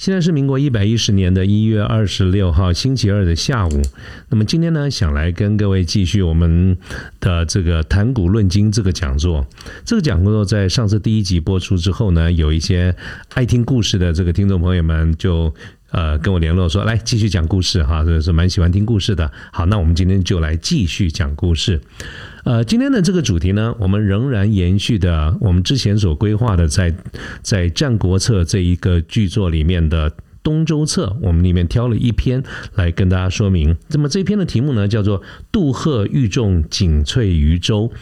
现在是民国一百一十年的一月二十六号星期二的下午。那么今天呢，想来跟各位继续我们的这个谈古论今这个讲座。这个讲座在上次第一集播出之后呢，有一些爱听故事的这个听众朋友们就呃跟我联络说，来继续讲故事哈，这是蛮喜欢听故事的。好，那我们今天就来继续讲故事。呃，今天的这个主题呢，我们仍然延续的我们之前所规划的，在在《战国策》这一个剧作里面的《东周策》，我们里面挑了一篇来跟大家说明。那么这篇的题目呢，叫做“杜赫欲众景翠于周”。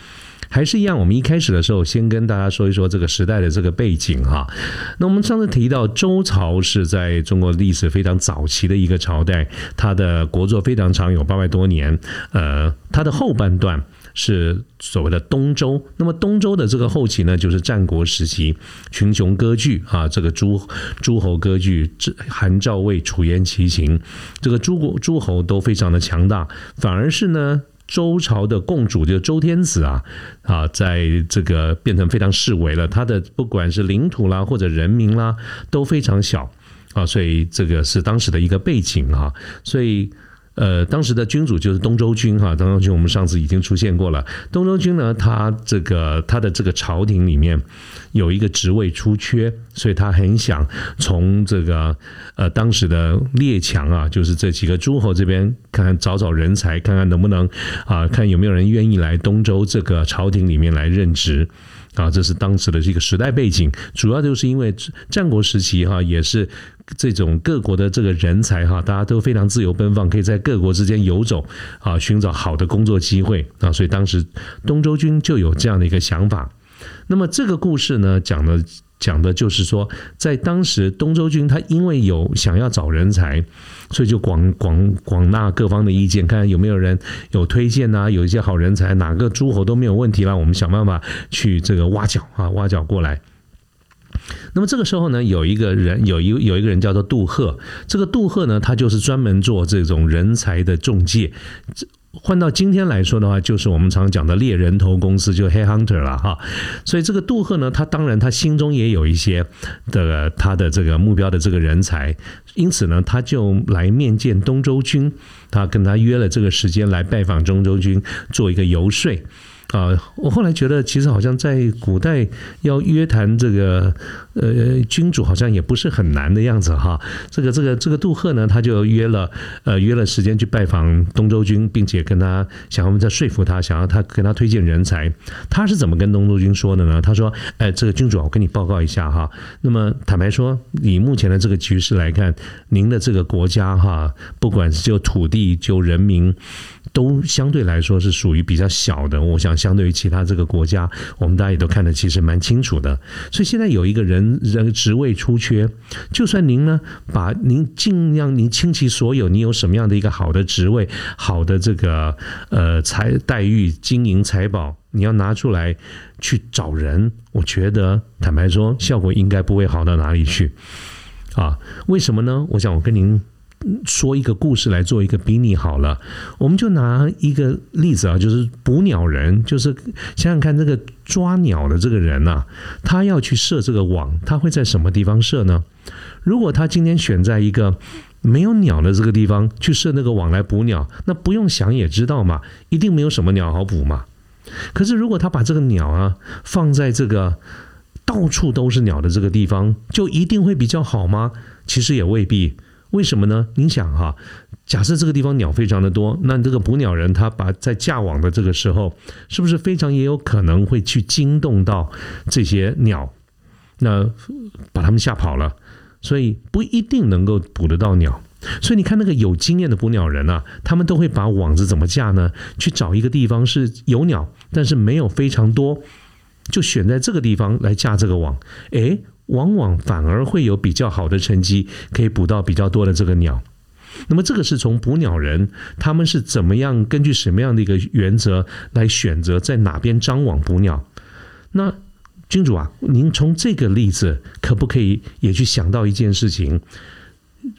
还是一样，我们一开始的时候先跟大家说一说这个时代的这个背景哈。那我们上次提到周朝是在中国历史非常早期的一个朝代，它的国祚非常长，有八百多年。呃，它的后半段。是所谓的东周，那么东周的这个后期呢，就是战国时期，群雄割据啊，这个诸诸侯割据，这韩赵魏楚燕齐秦，这个诸国诸侯都非常的强大，反而是呢，周朝的共主就周天子啊啊，在这个变成非常示威了，他的不管是领土啦或者人民啦都非常小啊，所以这个是当时的一个背景啊，所以。呃，当时的君主就是东周君哈，东周君我们上次已经出现过了。东周君呢，他这个他的这个朝廷里面有一个职位出缺，所以他很想从这个呃当时的列强啊，就是这几个诸侯这边看看找找人才，看看能不能啊，看有没有人愿意来东周这个朝廷里面来任职。啊，这是当时的这个时代背景，主要就是因为战国时期哈，也是这种各国的这个人才哈，大家都非常自由奔放，可以在各国之间游走啊，寻找好的工作机会啊，所以当时东周军就有这样的一个想法。那么这个故事呢，讲的。讲的就是说，在当时东周军他因为有想要找人才，所以就广广广纳各方的意见，看看有没有人有推荐啊，有一些好人才，哪个诸侯都没有问题啦，我们想办法去这个挖角啊，挖角过来。那么这个时候呢，有一个人，有一有一个人叫做杜赫，这个杜赫呢，他就是专门做这种人才的中介。换到今天来说的话，就是我们常讲的猎人头公司，就 Hey Hunter 了哈。所以这个杜赫呢，他当然他心中也有一些的他的这个目标的这个人才，因此呢，他就来面见东周军，他跟他约了这个时间来拜访中周军，做一个游说。啊，我后来觉得，其实好像在古代要约谈这个呃君主，好像也不是很难的样子哈。这个这个这个杜赫呢，他就约了呃约了时间去拜访东周君，并且跟他想要再说服他，想要他跟他推荐人才。他是怎么跟东周君说的呢？他说：“哎，这个君主，我跟你报告一下哈。那么坦白说，以目前的这个局势来看，您的这个国家哈，不管是就土地就人民。”都相对来说是属于比较小的，我想相对于其他这个国家，我们大家也都看得其实蛮清楚的。所以现在有一个人人职位出缺，就算您呢把您尽量您倾其所有，你有什么样的一个好的职位、好的这个呃财待遇、经营财宝，你要拿出来去找人，我觉得坦白说，效果应该不会好到哪里去啊？为什么呢？我想我跟您。说一个故事来做一个比拟好了，我们就拿一个例子啊，就是捕鸟人，就是想想看，这个抓鸟的这个人呐，他要去设这个网，他会在什么地方设呢？如果他今天选在一个没有鸟的这个地方去设那个网来捕鸟，那不用想也知道嘛，一定没有什么鸟好捕嘛。可是如果他把这个鸟啊放在这个到处都是鸟的这个地方，就一定会比较好吗？其实也未必。为什么呢？您想哈，假设这个地方鸟非常的多，那这个捕鸟人他把在架网的这个时候，是不是非常也有可能会去惊动到这些鸟，那把他们吓跑了，所以不一定能够捕得到鸟。所以你看那个有经验的捕鸟人啊，他们都会把网子怎么架呢？去找一个地方是有鸟，但是没有非常多，就选在这个地方来架这个网。诶，往往反而会有比较好的成绩，可以捕到比较多的这个鸟。那么这个是从捕鸟人他们是怎么样根据什么样的一个原则来选择在哪边张网捕鸟？那君主啊，您从这个例子可不可以也去想到一件事情？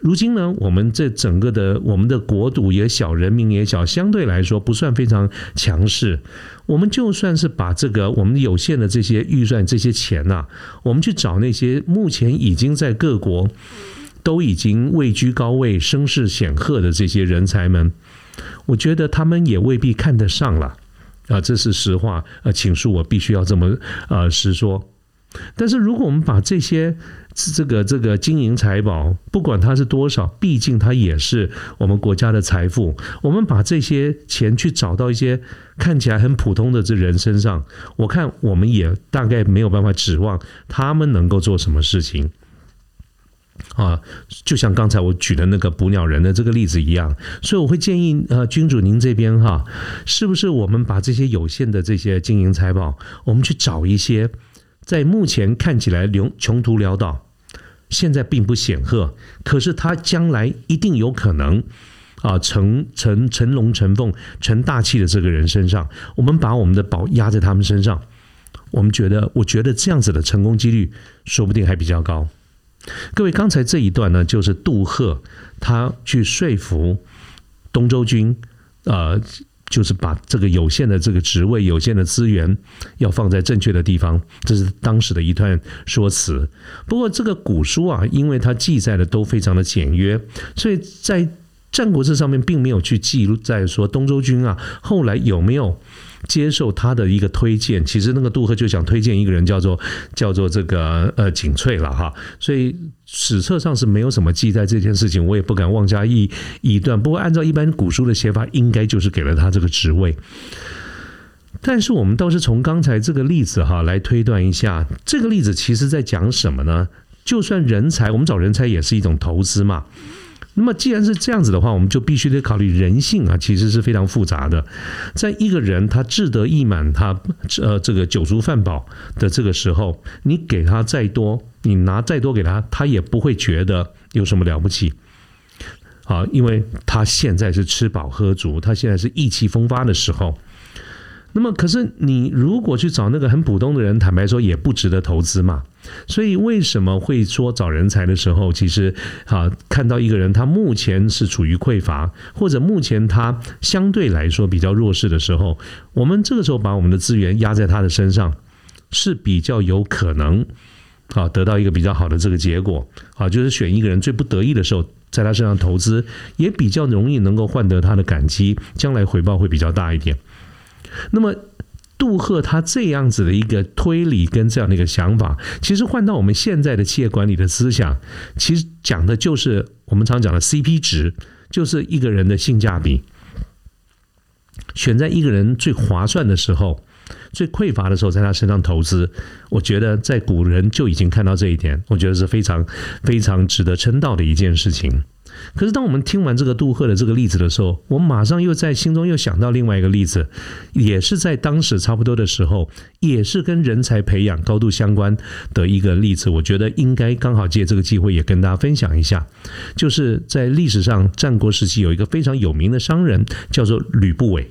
如今呢，我们这整个的我们的国土也小，人民也小，相对来说不算非常强势。我们就算是把这个我们有限的这些预算、这些钱呐，我们去找那些目前已经在各国都已经位居高位、声势显赫的这些人才们，我觉得他们也未必看得上了啊，这是实话。呃，请恕我必须要这么呃实说。但是如果我们把这些这个这个金银财宝，不管它是多少，毕竟它也是我们国家的财富。我们把这些钱去找到一些看起来很普通的这人身上，我看我们也大概没有办法指望他们能够做什么事情。啊，就像刚才我举的那个捕鸟人的这个例子一样，所以我会建议呃，君主您这边哈，是不是我们把这些有限的这些金银财宝，我们去找一些。在目前看起来穷穷途潦倒，现在并不显赫，可是他将来一定有可能啊成成成龙成凤成大器的这个人身上，我们把我们的宝压在他们身上，我们觉得，我觉得这样子的成功几率说不定还比较高。各位，刚才这一段呢，就是杜赫他去说服东周军，呃。就是把这个有限的这个职位、有限的资源，要放在正确的地方，这是当时的一段说辞。不过，这个古书啊，因为它记载的都非常的简约，所以在《战国志》上面并没有去记录在说东周军啊后来有没有。接受他的一个推荐，其实那个杜赫就想推荐一个人，叫做叫做这个呃景翠了哈，所以史册上是没有什么记载这件事情，我也不敢妄加臆臆断。不过按照一般古书的写法，应该就是给了他这个职位。但是我们倒是从刚才这个例子哈来推断一下，这个例子其实在讲什么呢？就算人才，我们找人才也是一种投资嘛。那么既然是这样子的话，我们就必须得考虑人性啊，其实是非常复杂的。在一个人他志得意满，他呃这个酒足饭饱的这个时候，你给他再多，你拿再多给他，他也不会觉得有什么了不起啊，因为他现在是吃饱喝足，他现在是意气风发的时候。那么，可是你如果去找那个很普通的人，坦白说也不值得投资嘛。所以为什么会说找人才的时候，其实啊，看到一个人他目前是处于匮乏，或者目前他相对来说比较弱势的时候，我们这个时候把我们的资源压在他的身上，是比较有可能啊得到一个比较好的这个结果啊，就是选一个人最不得意的时候，在他身上投资，也比较容易能够换得他的感激，将来回报会比较大一点。那么，杜赫他这样子的一个推理跟这样的一个想法，其实换到我们现在的企业管理的思想，其实讲的就是我们常讲的 CP 值，就是一个人的性价比。选在一个人最划算的时候、最匮乏的时候，在他身上投资，我觉得在古人就已经看到这一点，我觉得是非常非常值得称道的一件事情。可是，当我们听完这个杜赫的这个例子的时候，我马上又在心中又想到另外一个例子，也是在当时差不多的时候，也是跟人才培养高度相关的一个例子。我觉得应该刚好借这个机会也跟大家分享一下，就是在历史上战国时期有一个非常有名的商人叫做吕不韦。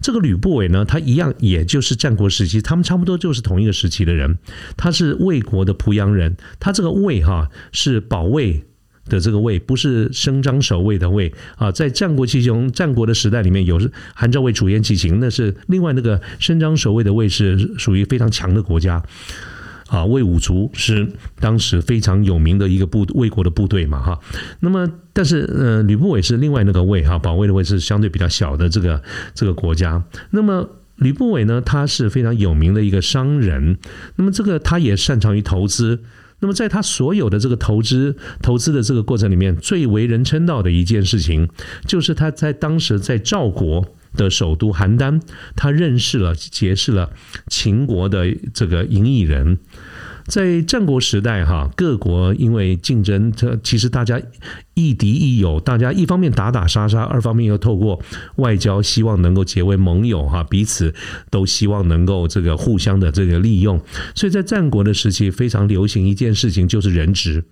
这个吕不韦呢，他一样也就是战国时期，他们差不多就是同一个时期的人。他是魏国的濮阳人，他这个魏哈是保卫。的这个魏不是伸张守卫的魏啊，在战国七雄战国的时代里面有韩赵魏楚燕齐秦，那是另外那个伸张守卫的魏是属于非常强的国家啊。魏武卒是当时非常有名的一个部魏国的部队嘛哈。那么但是呃吕不韦是另外那个魏哈，保卫的魏是相对比较小的这个这个国家。那么吕不韦呢，他是非常有名的一个商人，那么这个他也擅长于投资。那么，在他所有的这个投资投资的这个过程里面，最为人称道的一件事情，就是他在当时在赵国的首都邯郸，他认识了结识了秦国的这个赢异人。在战国时代，哈，各国因为竞争，这其实大家亦敌亦友，大家一方面打打杀杀，二方面又透过外交，希望能够结为盟友，哈，彼此都希望能够这个互相的这个利用。所以在战国的时期，非常流行一件事情，就是人质。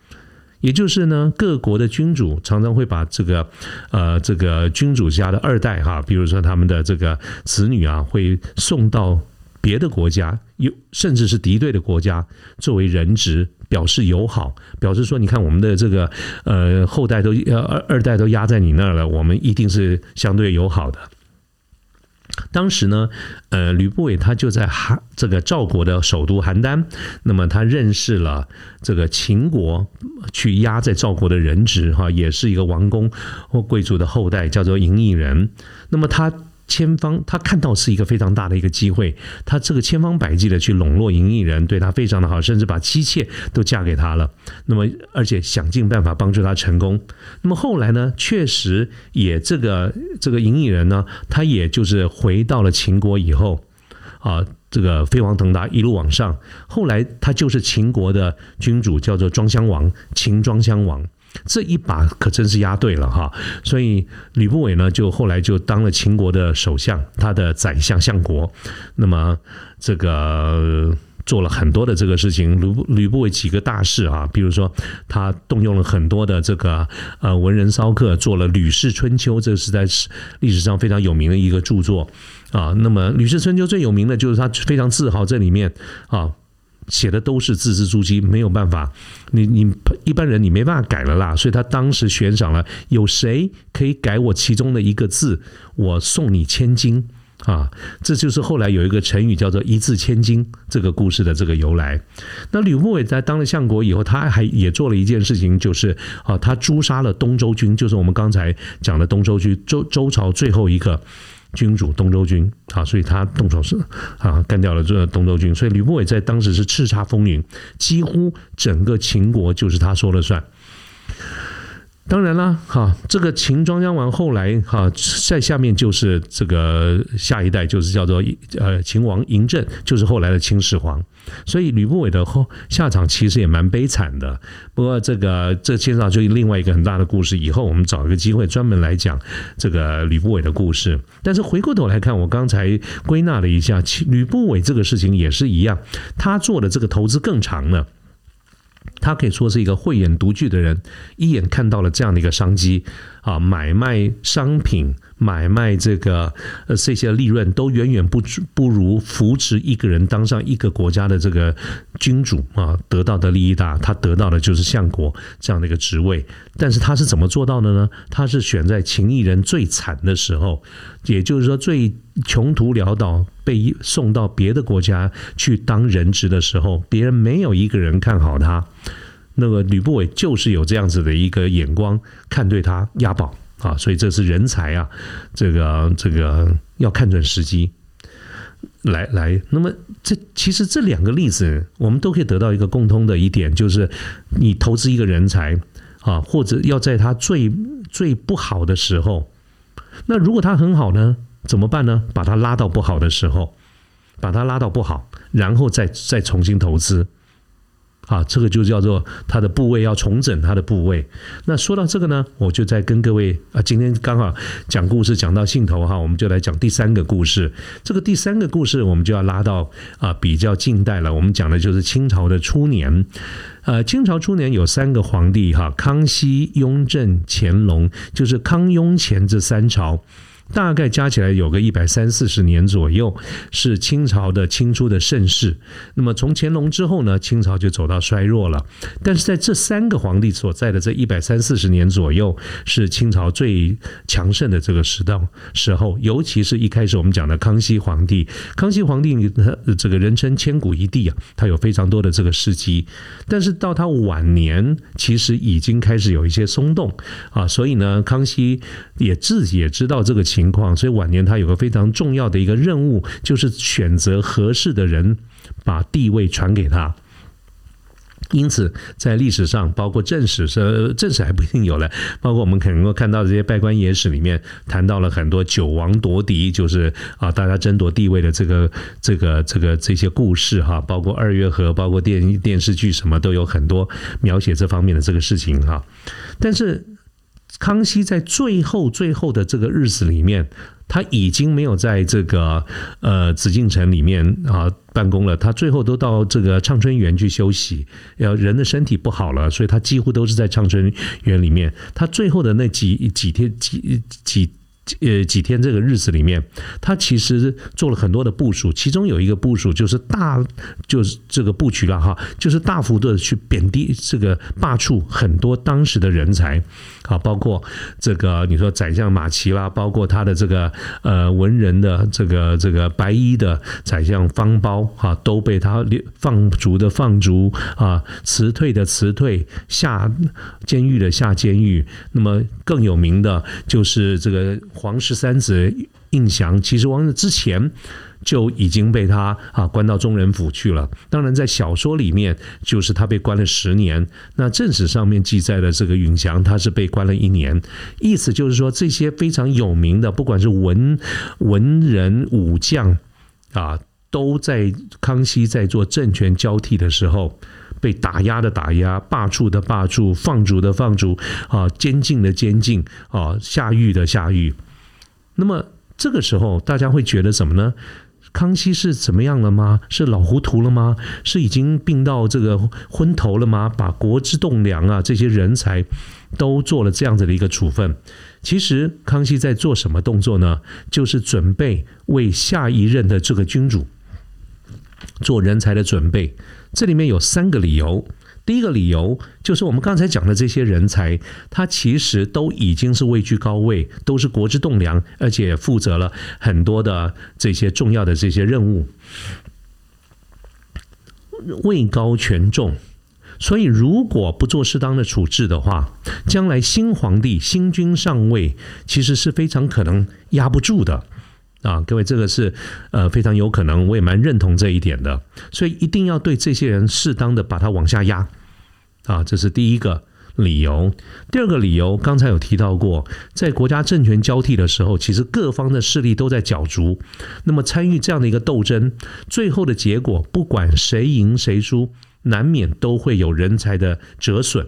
也就是呢，各国的君主常常会把这个呃这个君主家的二代哈，比如说他们的这个子女啊，会送到别的国家，有甚至是敌对的国家作为人质，表示友好，表示说，你看我们的这个呃后代都呃二二代都压在你那儿了，我们一定是相对友好的。当时呢，呃，吕不韦他就在韩这个赵国的首都邯郸，那么他认识了这个秦国去压在赵国的人质哈，也是一个王公或贵族的后代，叫做嬴异人。那么他。千方他看到是一个非常大的一个机会，他这个千方百计的去笼络嬴异人，对他非常的好，甚至把妻妾都嫁给他了。那么，而且想尽办法帮助他成功。那么后来呢，确实也这个这个嬴异人呢，他也就是回到了秦国以后啊，这个飞黄腾达，一路往上。后来他就是秦国的君主，叫做庄襄王，秦庄襄王。这一把可真是押对了哈，所以吕不韦呢，就后来就当了秦国的首相，他的宰相相国。那么这个做了很多的这个事情，吕吕不韦几个大事啊，比如说他动用了很多的这个呃文人骚客，做了《吕氏春秋》，这是在历史上非常有名的一个著作啊。那么《吕氏春秋》最有名的就是他非常自豪这里面啊。写的都是字字珠玑，没有办法，你你一般人你没办法改了啦，所以他当时悬赏了，有谁可以改我其中的一个字，我送你千金啊！这就是后来有一个成语叫做一字千金这个故事的这个由来。那吕不韦在当了相国以后，他还也做了一件事情，就是啊，他诛杀了东周军，就是我们刚才讲的东周军，周周朝最后一个。君主东周君啊，所以他动手是啊，干掉了这东周君，所以吕不韦在当时是叱咤风云，几乎整个秦国就是他说了算。当然了，哈，这个秦庄襄王后来哈，在下面就是这个下一代，就是叫做呃秦王嬴政，就是后来的秦始皇。所以吕不韦的后下场其实也蛮悲惨的。不过这个这牵涉到就另外一个很大的故事，以后我们找一个机会专门来讲这个吕不韦的故事。但是回过头来看，我刚才归纳了一下，吕不韦这个事情也是一样，他做的这个投资更长了。他可以说是一个慧眼独具的人，一眼看到了这样的一个商机啊，买卖商品。买卖这个呃这些利润都远远不不如扶持一个人当上一个国家的这个君主啊得到的利益大，他得到的就是相国这样的一个职位。但是他是怎么做到的呢？他是选在秦异人最惨的时候，也就是说最穷途潦倒，被送到别的国家去当人质的时候，别人没有一个人看好他。那个吕不韦就是有这样子的一个眼光，看对他押宝。啊，所以这是人才啊，这个这个要看准时机，来来。那么这其实这两个例子，我们都可以得到一个共通的一点，就是你投资一个人才啊，或者要在他最最不好的时候，那如果他很好呢，怎么办呢？把他拉到不好的时候，把他拉到不好，然后再再重新投资。啊，这个就叫做它的部位要重整它的部位。那说到这个呢，我就在跟各位啊，今天刚好讲故事讲到兴头哈，我们就来讲第三个故事。这个第三个故事我们就要拉到啊比较近代了。我们讲的就是清朝的初年。呃，清朝初年有三个皇帝哈，康熙、雍正、乾隆，就是康雍乾这三朝。大概加起来有个一百三四十年左右，是清朝的清初的盛世。那么从乾隆之后呢，清朝就走到衰弱了。但是在这三个皇帝所在的这一百三四十年左右，是清朝最强盛的这个时代时候。尤其是一开始我们讲的康熙皇帝，康熙皇帝这个人称千古一帝啊，他有非常多的这个事迹。但是到他晚年，其实已经开始有一些松动啊，所以呢，康熙也自己也知道这个情。情况，所以晚年他有个非常重要的一个任务，就是选择合适的人，把地位传给他。因此，在历史上，包括正史，是正史还不一定有了，包括我们可能够看到这些拜官野史里面，谈到了很多九王夺嫡，就是啊，大家争夺地位的这个这个这个这些故事哈，包括二月河，包括电电视剧什么都有很多描写这方面的这个事情哈，但是。康熙在最后最后的这个日子里面，他已经没有在这个呃紫禁城里面啊办公了，他最后都到这个畅春园去休息。要人的身体不好了，所以他几乎都是在畅春园里面。他最后的那几几天几几。呃，几天这个日子里面，他其实做了很多的部署，其中有一个部署就是大，就是这个布局了哈，就是大幅度的去贬低这个罢黜很多当时的人才啊，包括这个你说宰相马齐啦，包括他的这个呃文人的这个这个白衣的宰相方苞啊，都被他放逐的放逐啊，辞退的辞退，下监狱的下监狱。那么更有名的就是这个。皇十三子胤祥，其实王之前就已经被他啊关到中人府去了。当然，在小说里面，就是他被关了十年。那正史上面记载的这个允祥，他是被关了一年。意思就是说，这些非常有名的，不管是文文人武将啊，都在康熙在做政权交替的时候，被打压的打压，罢黜的罢黜，放逐的放逐啊，监禁的监禁啊，下狱的下狱。那么这个时候，大家会觉得什么呢？康熙是怎么样了吗？是老糊涂了吗？是已经病到这个昏头了吗？把国之栋梁啊，这些人才都做了这样子的一个处分。其实康熙在做什么动作呢？就是准备为下一任的这个君主做人才的准备。这里面有三个理由。第一个理由就是我们刚才讲的这些人才，他其实都已经是位居高位，都是国之栋梁，而且负责了很多的这些重要的这些任务，位高权重。所以如果不做适当的处置的话，将来新皇帝新君上位，其实是非常可能压不住的啊！各位，这个是呃非常有可能，我也蛮认同这一点的。所以一定要对这些人适当的把他往下压。啊，这是第一个理由。第二个理由，刚才有提到过，在国家政权交替的时候，其实各方的势力都在角逐。那么参与这样的一个斗争，最后的结果，不管谁赢谁输，难免都会有人才的折损。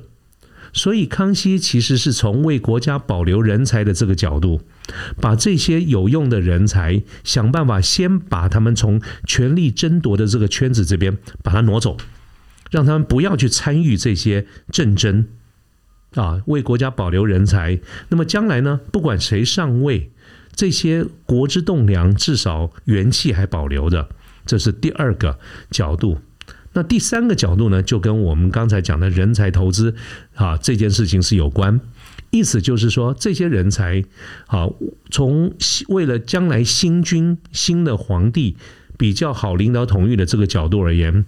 所以，康熙其实是从为国家保留人才的这个角度，把这些有用的人才，想办法先把他们从权力争夺的这个圈子这边把它挪走。让他们不要去参与这些战争，啊，为国家保留人才。那么将来呢，不管谁上位，这些国之栋梁至少元气还保留的，这是第二个角度。那第三个角度呢，就跟我们刚才讲的人才投资啊这件事情是有关。意思就是说，这些人才啊，从为了将来新君新的皇帝比较好领导统御的这个角度而言。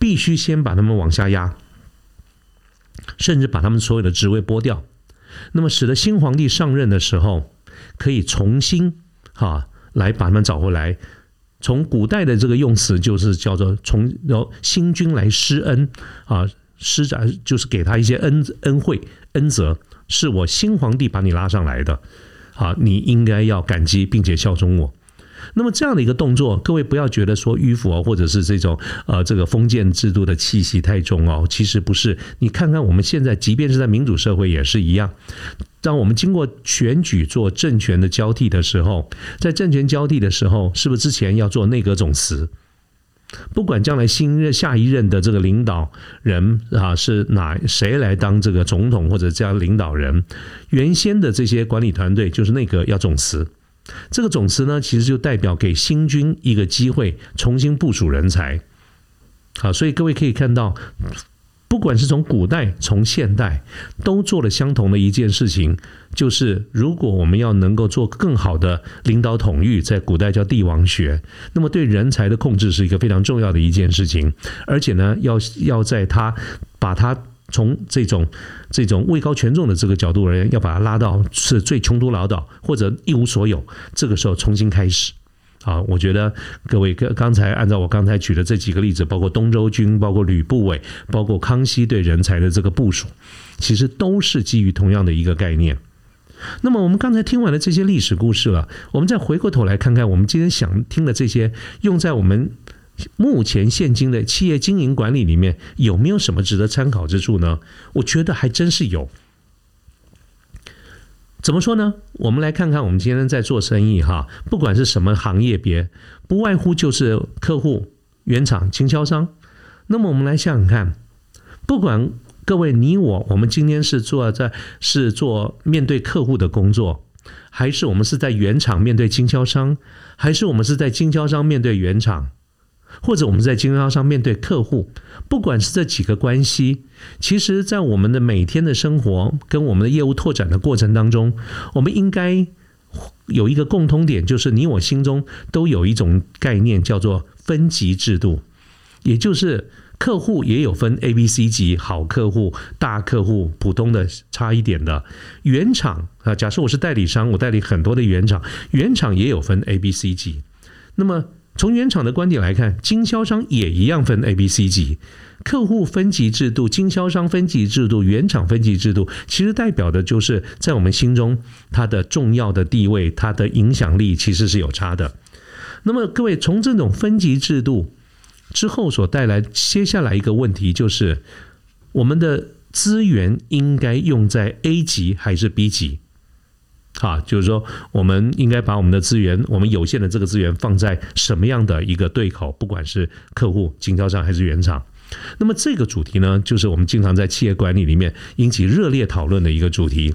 必须先把他们往下压，甚至把他们所有的职位剥掉，那么使得新皇帝上任的时候，可以重新哈来把他们找回来。从古代的这个用词就是叫做从由新君来施恩啊，施展就是给他一些恩恩惠恩泽，是我新皇帝把你拉上来的啊，你应该要感激并且效忠我。那么这样的一个动作，各位不要觉得说迂腐哦，或者是这种呃这个封建制度的气息太重哦，其实不是。你看看我们现在，即便是在民主社会也是一样。当我们经过选举做政权的交替的时候，在政权交替的时候，是不是之前要做内阁总辞？不管将来新任下一任的这个领导人啊是哪谁来当这个总统或者这样领导人，原先的这些管理团队就是内阁要总辞。这个总辞呢，其实就代表给新军一个机会，重新部署人才。好，所以各位可以看到，不管是从古代、从现代，都做了相同的一件事情，就是如果我们要能够做更好的领导统御，在古代叫帝王学，那么对人才的控制是一个非常重要的一件事情，而且呢，要要在他把他。从这种这种位高权重的这个角度而言，要把它拉到是最穷途潦倒或者一无所有，这个时候重新开始啊！我觉得各位刚刚才按照我刚才举的这几个例子，包括东周军，包括吕不韦，包括康熙对人才的这个部署，其实都是基于同样的一个概念。那么我们刚才听完了这些历史故事了，我们再回过头来看看我们今天想听的这些用在我们。目前现今的企业经营管理里面有没有什么值得参考之处呢？我觉得还真是有。怎么说呢？我们来看看我们今天在做生意哈，不管是什么行业别，不外乎就是客户、原厂、经销商。那么我们来想想看，不管各位你我，我们今天是做在是做面对客户的工作，还是我们是在原厂面对经销商，还是我们是在经销商面对原厂？或者我们在经销商面对客户，不管是这几个关系，其实，在我们的每天的生活跟我们的业务拓展的过程当中，我们应该有一个共通点，就是你我心中都有一种概念，叫做分级制度，也就是客户也有分 A、B、C 级，好客户、大客户、普通的差一点的原厂啊。假设我是代理商，我代理很多的原厂，原厂也有分 A、B、C 级，那么。从原厂的观点来看，经销商也一样分 A、B、C 级，客户分级制度、经销商分级制度、原厂分级制度，其实代表的就是在我们心中它的重要的地位、它的影响力其实是有差的。那么各位，从这种分级制度之后所带来接下来一个问题就是，我们的资源应该用在 A 级还是 B 级？啊，就是说，我们应该把我们的资源，我们有限的这个资源放在什么样的一个对口？不管是客户、经销商还是原厂。那么这个主题呢，就是我们经常在企业管理里面引起热烈讨论的一个主题。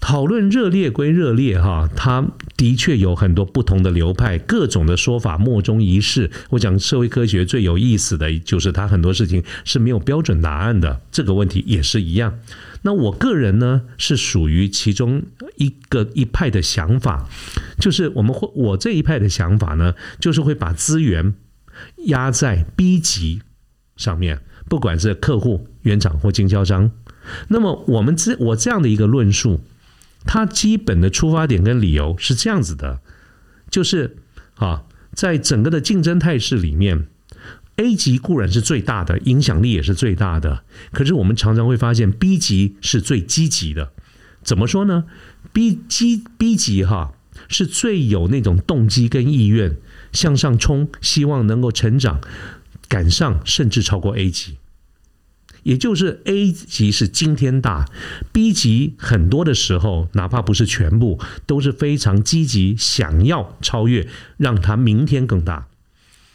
讨论热烈归热烈哈，它的确有很多不同的流派，各种的说法莫衷一是。我讲社会科学最有意思的就是它很多事情是没有标准答案的，这个问题也是一样。那我个人呢是属于其中一个一派的想法，就是我们会我这一派的想法呢，就是会把资源压在 B 级上面，不管是客户、原厂或经销商。那么我们这我这样的一个论述，它基本的出发点跟理由是这样子的，就是啊，在整个的竞争态势里面。A 级固然是最大的，影响力也是最大的。可是我们常常会发现，B 级是最积极的。怎么说呢？B 级 B 级哈是最有那种动机跟意愿向上冲，希望能够成长，赶上甚至超过 A 级。也就是 A 级是惊天大，B 级很多的时候，哪怕不是全部，都是非常积极，想要超越，让它明天更大。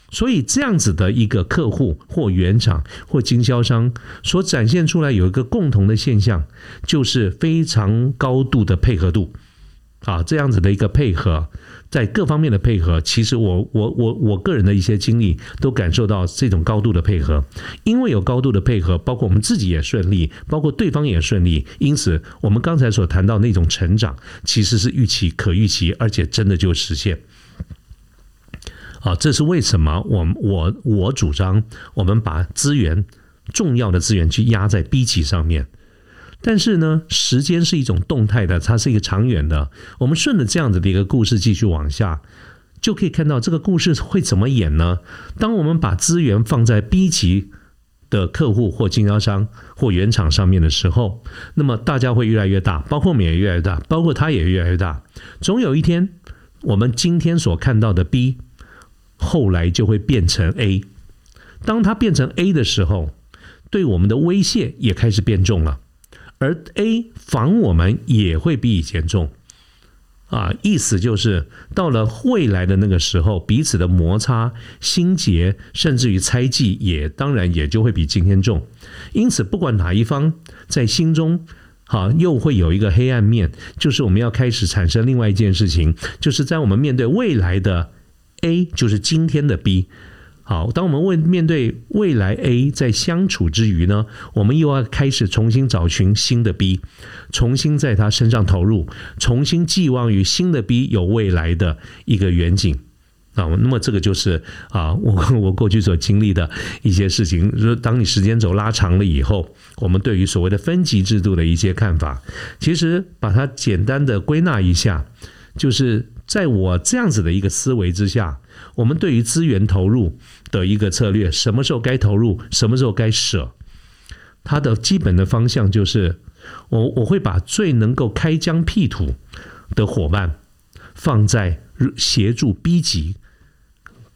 所以这样子的一个客户或原厂或经销商所展现出来有一个共同的现象，就是非常高度的配合度啊，这样子的一个配合，在各方面的配合，其实我我我我个人的一些经历都感受到这种高度的配合，因为有高度的配合，包括我们自己也顺利，包括对方也顺利，因此我们刚才所谈到那种成长，其实是预期可预期，而且真的就实现。啊，这是为什么？我我我主张，我们把资源重要的资源去压在 B 级上面。但是呢，时间是一种动态的，它是一个长远的。我们顺着这样子的一个故事继续往下，就可以看到这个故事会怎么演呢？当我们把资源放在 B 级的客户或经销商或原厂上面的时候，那么大家会越来越大，包括我们也越来越大，包括他也越来越大。总有一天，我们今天所看到的 B。后来就会变成 A，当它变成 A 的时候，对我们的威胁也开始变重了，而 A 防我们也会比以前重，啊，意思就是到了未来的那个时候，彼此的摩擦、心结，甚至于猜忌，也当然也就会比今天重。因此，不管哪一方在心中，好，又会有一个黑暗面，就是我们要开始产生另外一件事情，就是在我们面对未来的。A 就是今天的 B，好，当我们问面对未来 A 在相处之余呢，我们又要开始重新找寻新的 B，重新在他身上投入，重新寄望于新的 B 有未来的一个远景啊。那么这个就是啊，我 我过去所经历的一些事情。说当你时间轴拉长了以后，我们对于所谓的分级制度的一些看法，其实把它简单的归纳一下，就是。在我这样子的一个思维之下，我们对于资源投入的一个策略，什么时候该投入，什么时候该舍，它的基本的方向就是，我我会把最能够开疆辟土的伙伴放在协助 B 级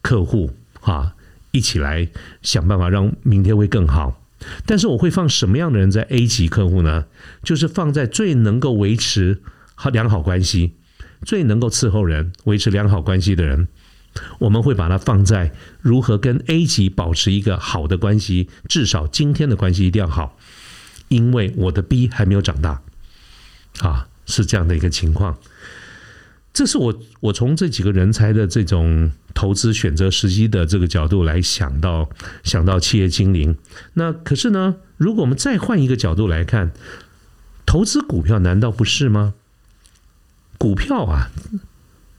客户啊，一起来想办法让明天会更好。但是我会放什么样的人在 A 级客户呢？就是放在最能够维持好良好关系、最能够伺候人、维持良好关系的人。我们会把它放在如何跟 A 级保持一个好的关系，至少今天的关系一定要好，因为我的 B 还没有长大，啊，是这样的一个情况。这是我我从这几个人才的这种投资选择时机的这个角度来想到想到企业经营。那可是呢，如果我们再换一个角度来看，投资股票难道不是吗？股票啊。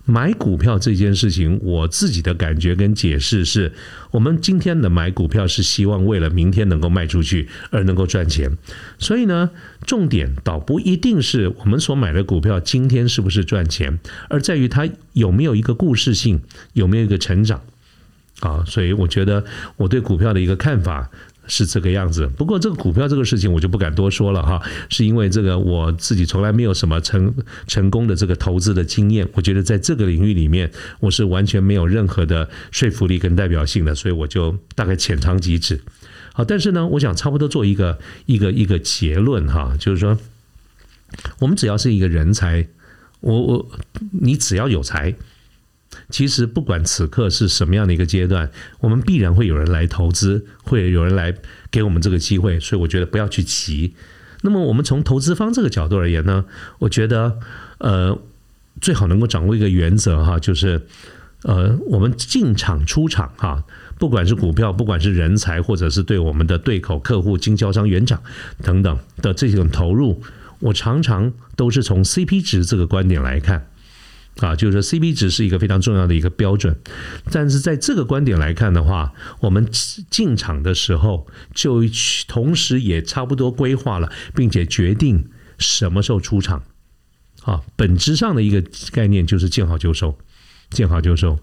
买股票这件事情，我自己的感觉跟解释是，我们今天的买股票是希望为了明天能够卖出去而能够赚钱，所以呢，重点倒不一定是我们所买的股票今天是不是赚钱，而在于它有没有一个故事性，有没有一个成长啊。所以我觉得我对股票的一个看法。是这个样子，不过这个股票这个事情我就不敢多说了哈，是因为这个我自己从来没有什么成成功的这个投资的经验，我觉得在这个领域里面我是完全没有任何的说服力跟代表性的，所以我就大概浅尝即止。好，但是呢，我想差不多做一个一个一个结论哈，就是说，我们只要是一个人才，我我你只要有才。其实不管此刻是什么样的一个阶段，我们必然会有人来投资，会有人来给我们这个机会，所以我觉得不要去急。那么我们从投资方这个角度而言呢，我觉得呃最好能够掌握一个原则哈，就是呃我们进场出场哈，不管是股票，不管是人才，或者是对我们的对口客户、经销商、原厂等等的这种投入，我常常都是从 CP 值这个观点来看。啊，就是说 CP 值是一个非常重要的一个标准，但是在这个观点来看的话，我们进场的时候就同时也差不多规划了，并且决定什么时候出场。啊，本质上的一个概念就是见好就收，见好就收。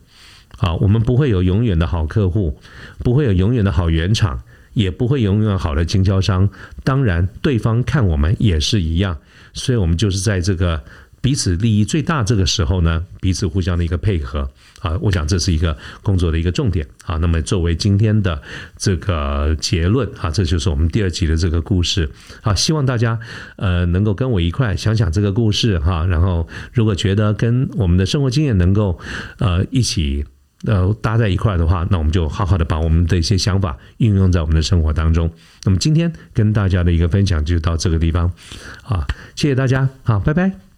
啊，我们不会有永远的好客户，不会有永远的好原厂，也不会永远好的经销商。当然，对方看我们也是一样，所以我们就是在这个。彼此利益最大，这个时候呢，彼此互相的一个配合啊，我想这是一个工作的一个重点啊。那么作为今天的这个结论啊，这就是我们第二集的这个故事啊。希望大家呃能够跟我一块想想这个故事哈。然后如果觉得跟我们的生活经验能够呃一起呃搭在一块的话，那我们就好好的把我们的一些想法运用在我们的生活当中。那么今天跟大家的一个分享就到这个地方啊，谢谢大家，好，拜拜。